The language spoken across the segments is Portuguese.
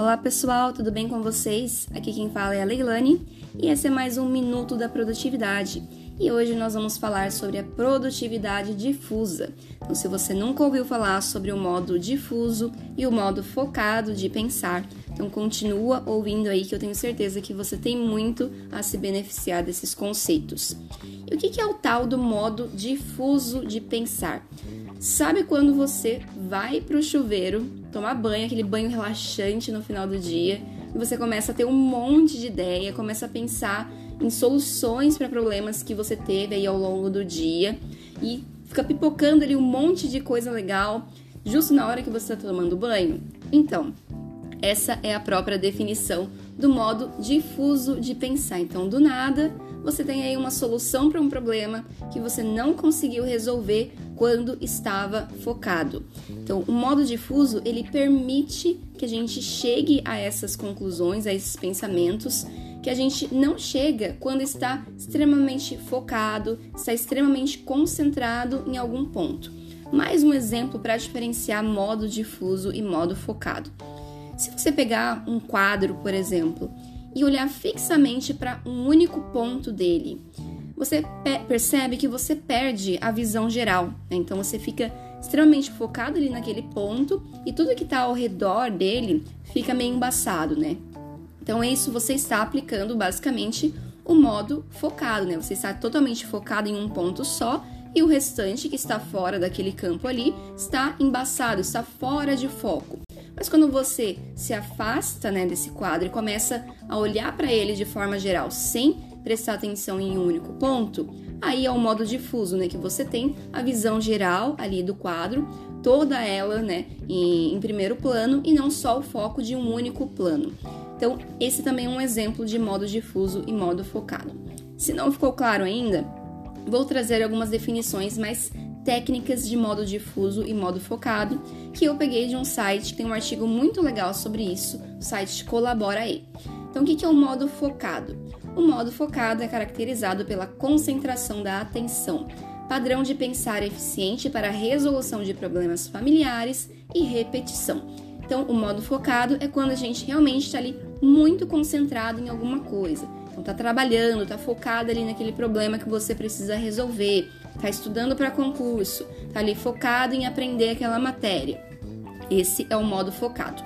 Olá pessoal, tudo bem com vocês? Aqui quem fala é a Leilani e esse é mais um Minuto da Produtividade. E hoje nós vamos falar sobre a produtividade difusa. Então, se você nunca ouviu falar sobre o modo difuso e o modo focado de pensar, então continua ouvindo aí que eu tenho certeza que você tem muito a se beneficiar desses conceitos. E o que é o tal do modo difuso de pensar? Sabe quando você vai para o chuveiro tomar banho, aquele banho relaxante no final do dia, e você começa a ter um monte de ideia, começa a pensar em soluções para problemas que você teve aí ao longo do dia e fica pipocando ali um monte de coisa legal justo na hora que você está tomando banho? Então, essa é a própria definição do modo difuso de pensar. Então, do nada, você tem aí uma solução para um problema que você não conseguiu resolver quando estava focado. Então, o modo difuso, ele permite que a gente chegue a essas conclusões, a esses pensamentos que a gente não chega quando está extremamente focado, está extremamente concentrado em algum ponto. Mais um exemplo para diferenciar modo difuso e modo focado. Se você pegar um quadro, por exemplo, e olhar fixamente para um único ponto dele, você percebe que você perde a visão geral. Né? Então você fica extremamente focado ali naquele ponto e tudo que está ao redor dele fica meio embaçado, né? Então é isso você está aplicando basicamente o modo focado, né? Você está totalmente focado em um ponto só e o restante que está fora daquele campo ali está embaçado, está fora de foco. Mas quando você se afasta né, desse quadro e começa a olhar para ele de forma geral, sem prestar atenção em um único ponto, aí é o modo difuso, né, que você tem a visão geral ali do quadro, toda ela, né, em, em primeiro plano e não só o foco de um único plano. Então, esse também é um exemplo de modo difuso e modo focado. Se não ficou claro ainda, vou trazer algumas definições mais técnicas de modo difuso e modo focado, que eu peguei de um site tem um artigo muito legal sobre isso, o site Colabora aí. Então, o que é o modo focado? O modo focado é caracterizado pela concentração da atenção, padrão de pensar eficiente para resolução de problemas familiares e repetição. Então, o modo focado é quando a gente realmente está ali muito concentrado em alguma coisa. Então, tá trabalhando, tá focado ali naquele problema que você precisa resolver está estudando para concurso, está ali focado em aprender aquela matéria. Esse é o modo focado.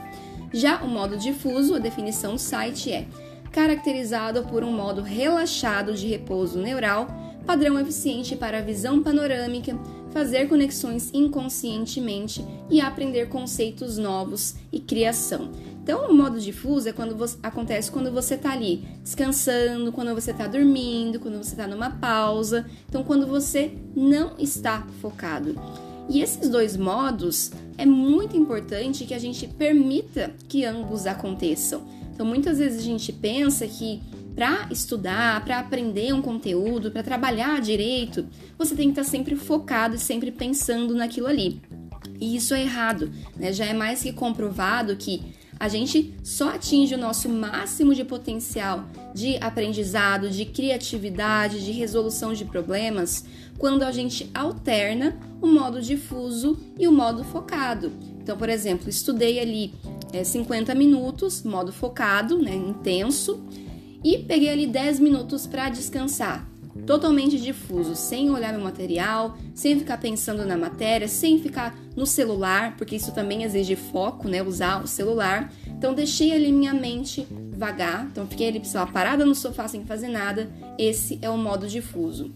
Já o modo difuso, a definição site é caracterizado por um modo relaxado de repouso neural, padrão eficiente para a visão panorâmica, fazer conexões inconscientemente e aprender conceitos novos e criação. Então, o modo difuso é quando você, acontece quando você está ali descansando, quando você está dormindo, quando você está numa pausa. Então, quando você não está focado. E esses dois modos é muito importante que a gente permita que ambos aconteçam. Então, muitas vezes a gente pensa que para estudar, para aprender um conteúdo, para trabalhar direito, você tem que estar tá sempre focado e sempre pensando naquilo ali. E isso é errado, né? Já é mais que comprovado que a gente só atinge o nosso máximo de potencial de aprendizado, de criatividade, de resolução de problemas quando a gente alterna o modo difuso e o modo focado. Então, por exemplo, estudei ali é, 50 minutos, modo focado, né, intenso, e peguei ali 10 minutos para descansar totalmente difuso, sem olhar meu material, sem ficar pensando na matéria, sem ficar no celular, porque isso também exige foco, né? Usar o celular. Então deixei ali minha mente vagar, então fiquei ali, sei lá, parada no sofá sem fazer nada. Esse é o modo difuso.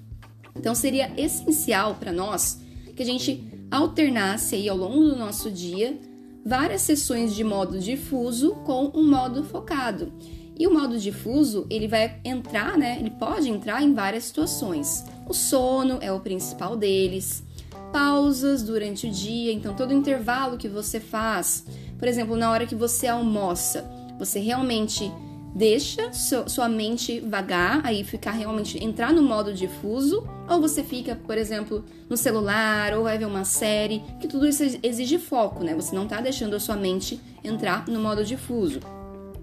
Então seria essencial para nós que a gente alternasse aí ao longo do nosso dia várias sessões de modo difuso com um modo focado. E o modo difuso, ele vai entrar, né? Ele pode entrar em várias situações. O sono é o principal deles. Pausas durante o dia, então todo intervalo que você faz, por exemplo, na hora que você almoça, você realmente deixa sua mente vagar, aí ficar realmente entrar no modo difuso, ou você fica, por exemplo, no celular ou vai ver uma série, que tudo isso exige foco, né? Você não tá deixando a sua mente entrar no modo difuso.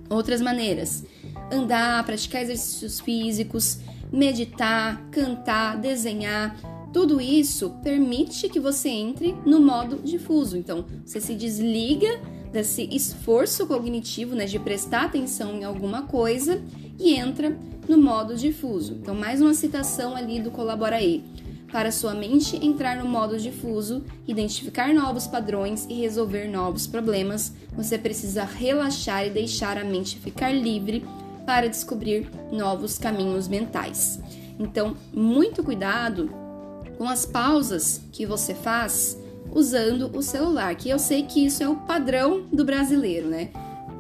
Outras maneiras: andar, praticar exercícios físicos, meditar, cantar, desenhar. Tudo isso permite que você entre no modo difuso. Então, você se desliga desse esforço cognitivo, né, de prestar atenção em alguma coisa e entra no modo difuso. Então, mais uma citação ali do Colabora aí. Para sua mente entrar no modo difuso, identificar novos padrões e resolver novos problemas, você precisa relaxar e deixar a mente ficar livre para descobrir novos caminhos mentais. Então, muito cuidado com as pausas que você faz usando o celular, que eu sei que isso é o padrão do brasileiro, né?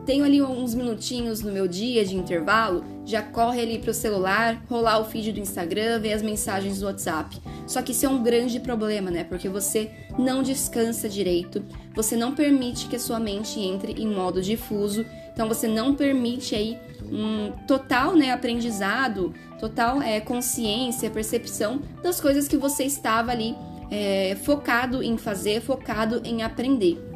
Tenho ali uns minutinhos no meu dia de intervalo, já corre ali para o celular, rolar o feed do Instagram, ver as mensagens do WhatsApp. Só que isso é um grande problema, né? Porque você não descansa direito, você não permite que a sua mente entre em modo difuso, então você não permite aí um total né, aprendizado, total é, consciência, percepção das coisas que você estava ali é, focado em fazer, focado em aprender.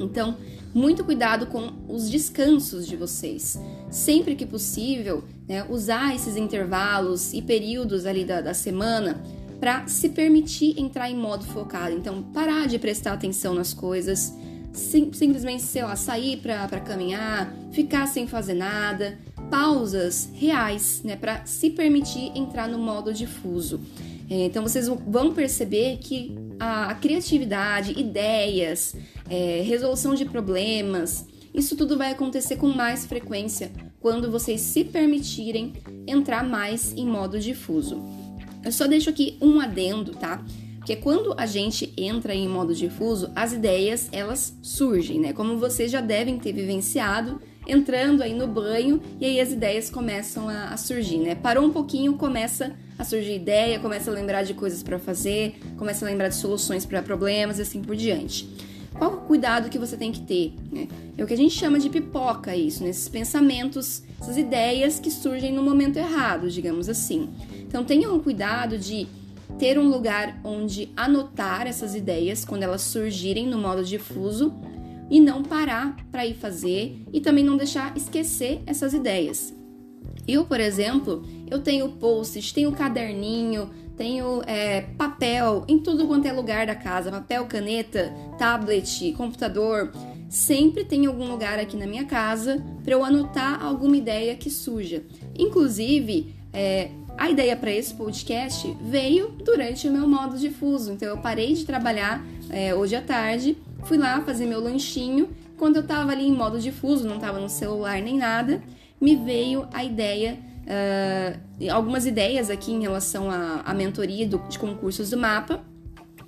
Então, muito cuidado com os descansos de vocês. Sempre que possível, né, usar esses intervalos e períodos ali da, da semana para se permitir entrar em modo focado. Então, parar de prestar atenção nas coisas, sim, simplesmente, sei lá, sair para caminhar, ficar sem fazer nada, pausas reais, né, para se permitir entrar no modo difuso. É, então vocês vão perceber que a criatividade, ideias, é, resolução de problemas, isso tudo vai acontecer com mais frequência quando vocês se permitirem entrar mais em modo difuso. Eu só deixo aqui um adendo, tá? Porque quando a gente entra em modo difuso, as ideias elas surgem, né? Como vocês já devem ter vivenciado, entrando aí no banho e aí as ideias começam a, a surgir, né? Parou um pouquinho, começa a surgir ideia, começa a lembrar de coisas para fazer, começa a lembrar de soluções para problemas e assim por diante. Qual o cuidado que você tem que ter? Né? É o que a gente chama de pipoca isso, nesses né? pensamentos, essas ideias que surgem no momento errado, digamos assim. Então tenham cuidado de ter um lugar onde anotar essas ideias quando elas surgirem no modo difuso e não parar para ir fazer e também não deixar esquecer essas ideias. Eu, por exemplo, eu tenho post tenho caderninho, tenho é, papel em tudo quanto é lugar da casa, papel, caneta, tablet, computador. Sempre tem algum lugar aqui na minha casa para eu anotar alguma ideia que surja. Inclusive, é, a ideia para esse podcast veio durante o meu modo difuso. Então, eu parei de trabalhar é, hoje à tarde Fui lá fazer meu lanchinho. Quando eu tava ali em modo difuso, não tava no celular nem nada, me veio a ideia, uh, algumas ideias aqui em relação à, mentoria do, de concursos do mapa.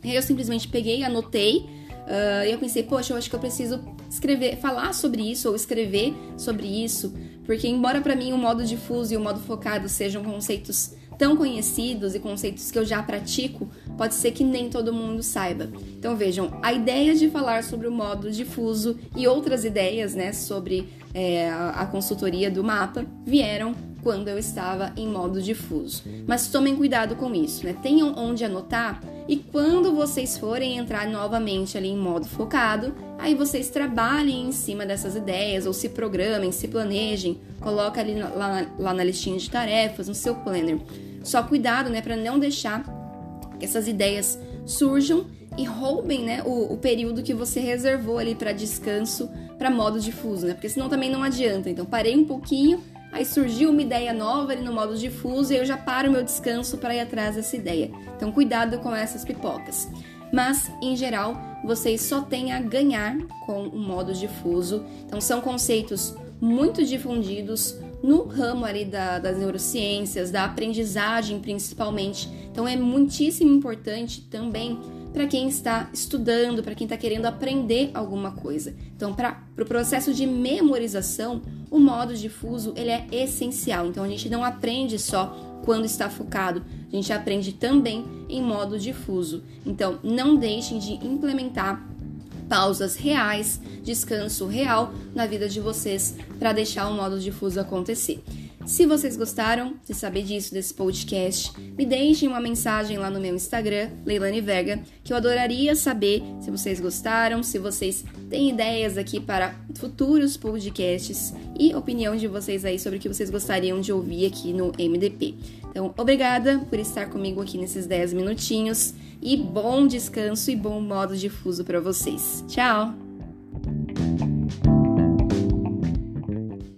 Eu simplesmente peguei, anotei, uh, e eu pensei, poxa, eu acho que eu preciso escrever, falar sobre isso ou escrever sobre isso, porque embora para mim o modo difuso e o modo focado sejam conceitos tão conhecidos e conceitos que eu já pratico, pode ser que nem todo mundo saiba. Então vejam, a ideia de falar sobre o modo difuso e outras ideias, né, sobre é, a consultoria do mapa vieram quando eu estava em modo difuso. Mas tomem cuidado com isso, né? Tenham onde anotar e quando vocês forem entrar novamente ali em modo focado, aí vocês trabalhem em cima dessas ideias ou se programem, se planejem, coloca ali lá, lá na listinha de tarefas, no seu planner. Só cuidado, né, para não deixar que essas ideias surjam e roubem, né, o, o período que você reservou ali para descanso, para modo difuso, né? Porque senão também não adianta. Então parei um pouquinho, aí surgiu uma ideia nova ali no modo difuso e eu já paro meu descanso para ir atrás dessa ideia. Então cuidado com essas pipocas. Mas, em geral, vocês só têm a ganhar com o modo difuso. Então são conceitos muito difundidos, no ramo ali da, das neurociências, da aprendizagem principalmente. Então é muitíssimo importante também para quem está estudando, para quem está querendo aprender alguma coisa. Então, para o pro processo de memorização, o modo difuso ele é essencial. Então, a gente não aprende só quando está focado, a gente aprende também em modo difuso. Então, não deixem de implementar pausas reais, descanso real na vida de vocês para deixar o modo difuso acontecer. Se vocês gostaram de saber disso, desse podcast, me deixem uma mensagem lá no meu Instagram, Leilane Vega, que eu adoraria saber se vocês gostaram, se vocês têm ideias aqui para futuros podcasts e opinião de vocês aí sobre o que vocês gostariam de ouvir aqui no MDP. Então, obrigada por estar comigo aqui nesses 10 minutinhos e bom descanso e bom modo difuso para vocês. Tchau!